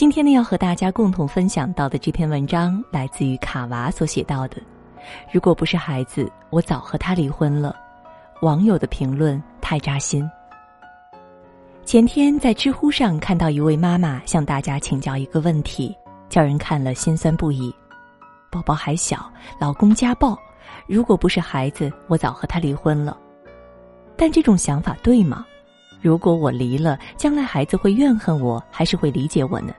今天呢，要和大家共同分享到的这篇文章，来自于卡娃所写到的。如果不是孩子，我早和他离婚了。网友的评论太扎心。前天在知乎上看到一位妈妈向大家请教一个问题，叫人看了心酸不已。宝宝还小，老公家暴，如果不是孩子，我早和他离婚了。但这种想法对吗？如果我离了，将来孩子会怨恨我，还是会理解我呢？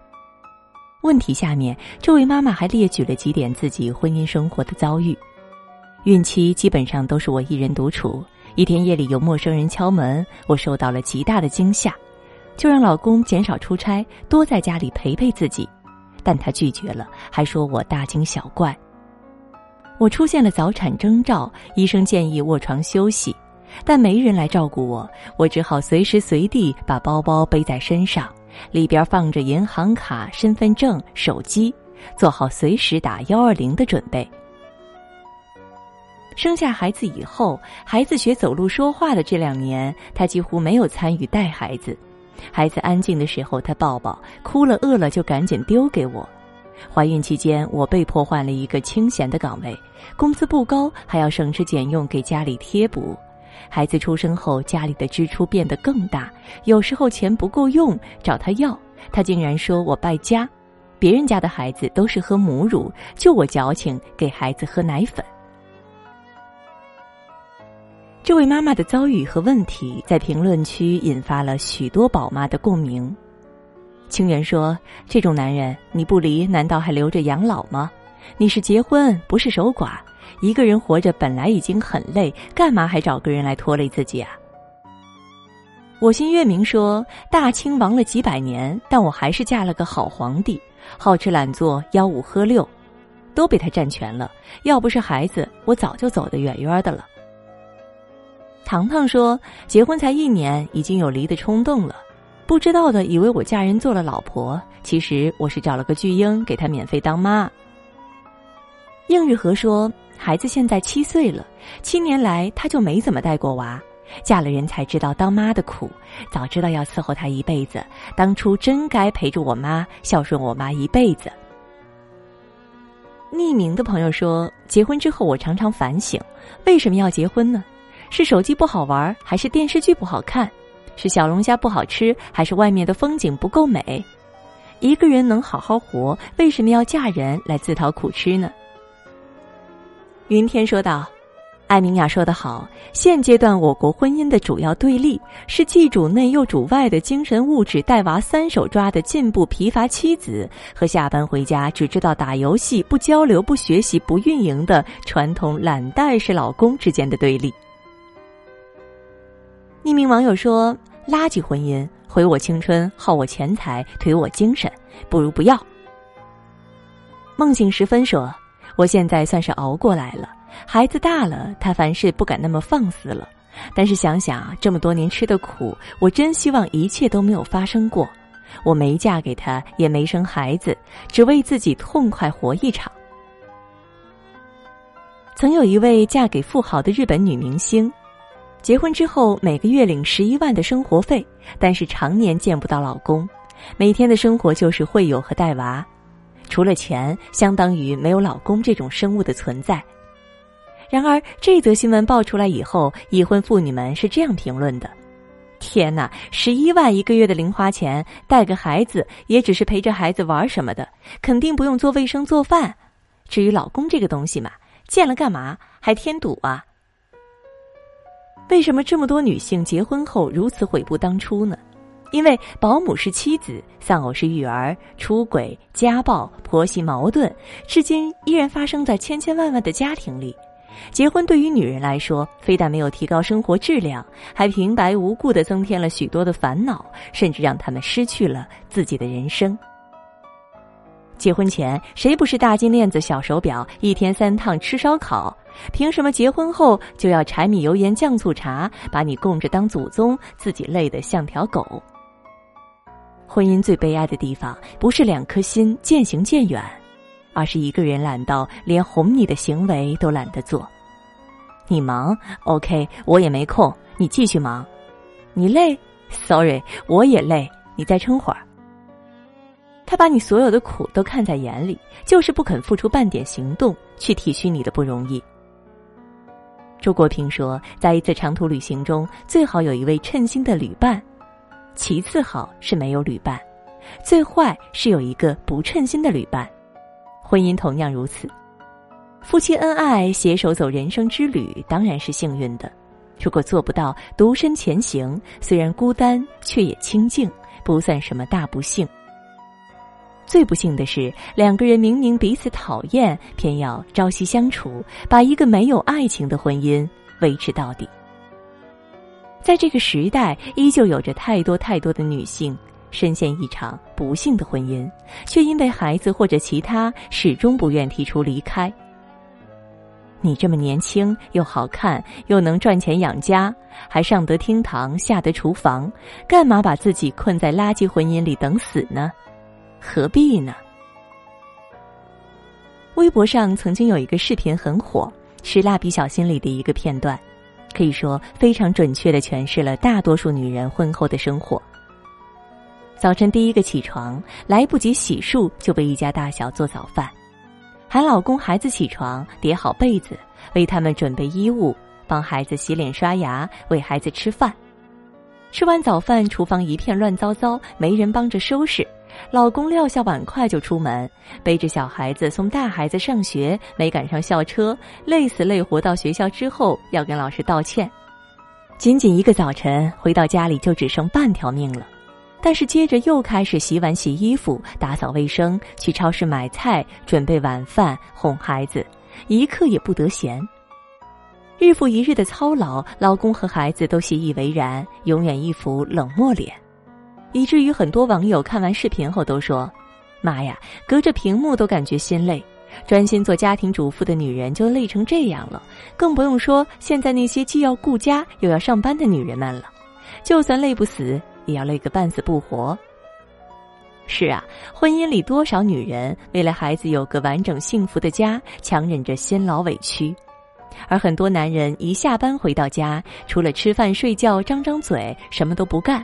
问题下面，这位妈妈还列举了几点自己婚姻生活的遭遇。孕期基本上都是我一人独处。一天夜里有陌生人敲门，我受到了极大的惊吓，就让老公减少出差，多在家里陪陪自己，但他拒绝了，还说我大惊小怪。我出现了早产征兆，医生建议卧床休息，但没人来照顾我，我只好随时随地把包包背在身上，里边放着银行卡、身份证、手机，做好随时打幺二零的准备。生下孩子以后，孩子学走路说话的这两年，他几乎没有参与带孩子。孩子安静的时候，他抱抱；哭了、饿了就赶紧丢给我。怀孕期间，我被迫换了一个清闲的岗位，工资不高，还要省吃俭用给家里贴补。孩子出生后，家里的支出变得更大，有时候钱不够用，找他要，他竟然说我败家。别人家的孩子都是喝母乳，就我矫情，给孩子喝奶粉。这位妈妈的遭遇和问题在评论区引发了许多宝妈的共鸣。清源说：“这种男人你不离，难道还留着养老吗？你是结婚，不是守寡。一个人活着本来已经很累，干嘛还找个人来拖累自己啊？”我心月明说：“大清亡了几百年，但我还是嫁了个好皇帝，好吃懒做，吆五喝六，都被他占全了。要不是孩子，我早就走得远远的了。”糖糖说：“结婚才一年，已经有离的冲动了。不知道的以为我嫁人做了老婆，其实我是找了个巨婴给他免费当妈。”应日和说：“孩子现在七岁了，七年来他就没怎么带过娃，嫁了人才知道当妈的苦。早知道要伺候他一辈子，当初真该陪着我妈，孝顺我妈一辈子。”匿名的朋友说：“结婚之后，我常常反省，为什么要结婚呢？”是手机不好玩，还是电视剧不好看？是小龙虾不好吃，还是外面的风景不够美？一个人能好好活，为什么要嫁人来自讨苦吃呢？云天说道：“艾明雅说得好，现阶段我国婚姻的主要对立是既主内又主外的精神物质带娃三手抓的进步疲乏妻子，和下班回家只知道打游戏、不交流、不学习、不运营的传统懒怠式老公之间的对立。”匿名网友说：“垃圾婚姻，毁我青春，耗我钱财，颓我精神，不如不要。”梦醒时分说：“我现在算是熬过来了，孩子大了，他凡事不敢那么放肆了。但是想想这么多年吃的苦，我真希望一切都没有发生过。我没嫁给他，也没生孩子，只为自己痛快活一场。”曾有一位嫁给富豪的日本女明星。结婚之后，每个月领十一万的生活费，但是常年见不到老公，每天的生活就是会友和带娃，除了钱，相当于没有老公这种生物的存在。然而，这则新闻爆出来以后，已婚妇女们是这样评论的：“天哪，十一万一个月的零花钱，带个孩子也只是陪着孩子玩什么的，肯定不用做卫生做饭。至于老公这个东西嘛，见了干嘛？还添堵啊！”为什么这么多女性结婚后如此悔不当初呢？因为保姆是妻子，丧偶是育儿，出轨、家暴、婆媳矛盾，至今依然发生在千千万万的家庭里。结婚对于女人来说，非但没有提高生活质量，还平白无故的增添了许多的烦恼，甚至让他们失去了自己的人生。结婚前谁不是大金链子、小手表，一天三趟吃烧烤？凭什么结婚后就要柴米油盐酱醋茶，把你供着当祖宗，自己累得像条狗？婚姻最悲哀的地方，不是两颗心渐行渐远，而是一个人懒到连哄你的行为都懒得做。你忙，OK，我也没空，你继续忙。你累，Sorry，我也累，你再撑会儿。他把你所有的苦都看在眼里，就是不肯付出半点行动去体恤你的不容易。周国平说，在一次长途旅行中，最好有一位称心的旅伴，其次好是没有旅伴，最坏是有一个不称心的旅伴。婚姻同样如此，夫妻恩爱携手走人生之旅，当然是幸运的。如果做不到独身前行，虽然孤单，却也清静，不算什么大不幸。最不幸的是，两个人明明彼此讨厌，偏要朝夕相处，把一个没有爱情的婚姻维持到底。在这个时代，依旧有着太多太多的女性深陷一场不幸的婚姻，却因为孩子或者其他，始终不愿提出离开。你这么年轻，又好看，又能赚钱养家，还上得厅堂，下得厨房，干嘛把自己困在垃圾婚姻里等死呢？何必呢？微博上曾经有一个视频很火，是《蜡笔小新》里的一个片段，可以说非常准确的诠释了大多数女人婚后的生活。早晨第一个起床，来不及洗漱就被一家大小做早饭，喊老公孩子起床，叠好被子，为他们准备衣物，帮孩子洗脸刷牙，喂孩子吃饭。吃完早饭，厨房一片乱糟糟，没人帮着收拾。老公撂下碗筷就出门，背着小孩子送大孩子上学，没赶上校车，累死累活到学校之后要跟老师道歉。仅仅一个早晨回到家里就只剩半条命了，但是接着又开始洗碗、洗衣服、打扫卫生，去超市买菜、准备晚饭、哄孩子，一刻也不得闲。日复一日的操劳，老公和孩子都习以为然，永远一副冷漠脸。以至于很多网友看完视频后都说：“妈呀，隔着屏幕都感觉心累，专心做家庭主妇的女人就累成这样了，更不用说现在那些既要顾家又要上班的女人们了。就算累不死，也要累个半死不活。”是啊，婚姻里多少女人为了孩子有个完整幸福的家，强忍着辛劳委屈，而很多男人一下班回到家，除了吃饭睡觉、张张嘴，什么都不干。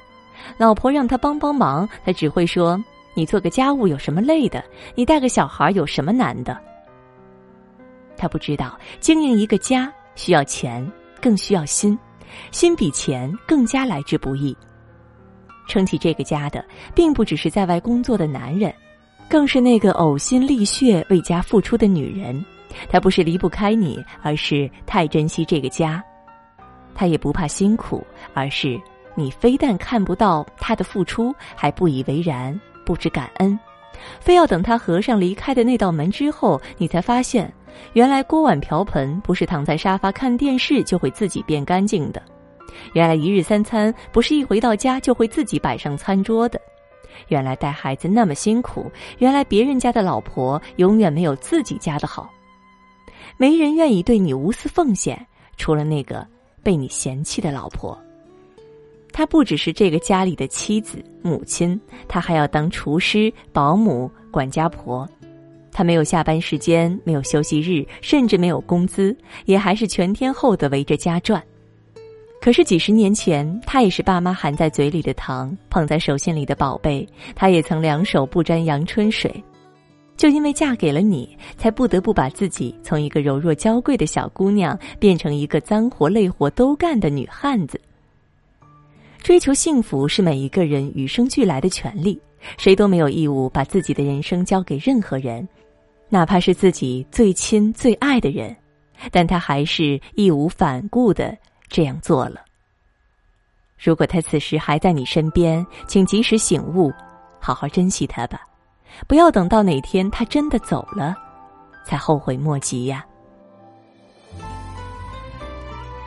老婆让他帮帮忙，他只会说：“你做个家务有什么累的？你带个小孩有什么难的？”他不知道经营一个家需要钱，更需要心，心比钱更加来之不易。撑起这个家的，并不只是在外工作的男人，更是那个呕心沥血为家付出的女人。他不是离不开你，而是太珍惜这个家；他也不怕辛苦，而是。你非但看不到他的付出，还不以为然，不知感恩，非要等他合上离开的那道门之后，你才发现，原来锅碗瓢盆不是躺在沙发看电视就会自己变干净的，原来一日三餐不是一回到家就会自己摆上餐桌的，原来带孩子那么辛苦，原来别人家的老婆永远没有自己家的好，没人愿意对你无私奉献，除了那个被你嫌弃的老婆。她不只是这个家里的妻子、母亲，她还要当厨师、保姆、管家婆。她没有下班时间，没有休息日，甚至没有工资，也还是全天候的围着家转。可是几十年前，她也是爸妈含在嘴里的糖，捧在手心里的宝贝。她也曾两手不沾阳春水，就因为嫁给了你，才不得不把自己从一个柔弱娇贵的小姑娘，变成一个脏活累活都干的女汉子。追求幸福是每一个人与生俱来的权利，谁都没有义务把自己的人生交给任何人，哪怕是自己最亲最爱的人，但他还是义无反顾的这样做了。如果他此时还在你身边，请及时醒悟，好好珍惜他吧，不要等到哪天他真的走了，才后悔莫及呀。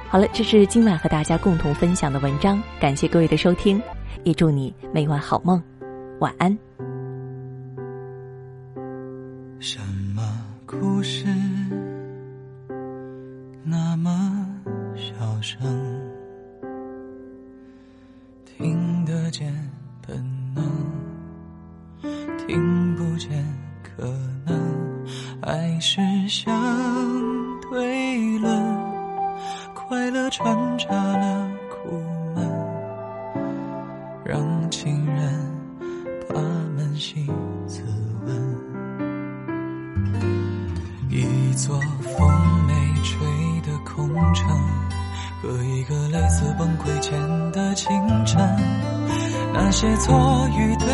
好了，这是今晚和大家共同分享的文章，感谢各位的收听，也祝你每晚好梦，晚安。什么故事座风没吹的空城，和一个类似崩溃前的清晨，那些错与对，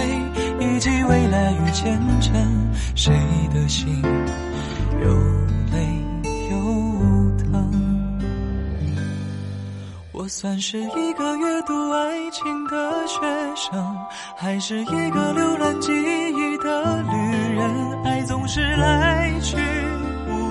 以及未来与前程，谁的心有泪有疼？我算是一个阅读爱情的学生，还是一个浏览记忆的旅人？爱总是来去。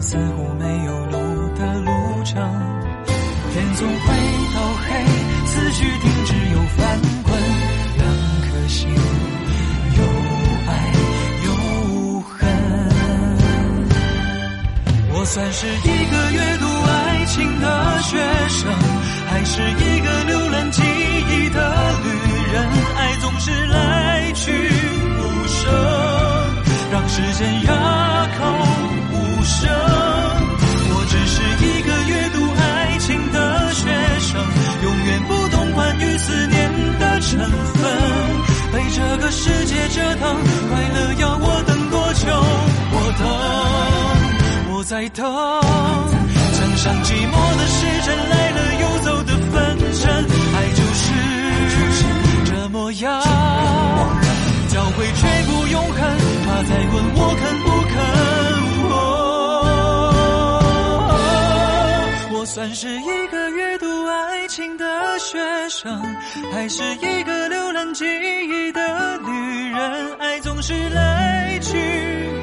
似乎没有路的路程，天总会到黑，思绪停止又翻滚，两颗心有爱有恨，我算是一个阅读爱情的学生，还是一个浏览记忆的旅人，爱总是来去无声，让时间哑口无声。世界折腾，快乐要我等多久？我等。我在等，墙上寂寞的时针来了又走的分针，爱就是这模样，交会却不永恒。他在问我肯不肯？我算是一个阅读爱情学生，还是一个浏览记忆的女人？爱总是来去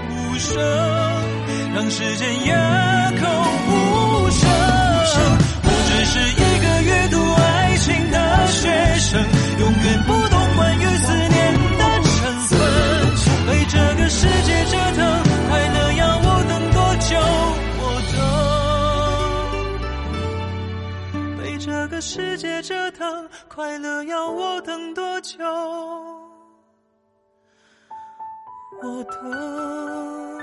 无声。让时间哑口无声。世界折腾，快乐要我等多久？我等。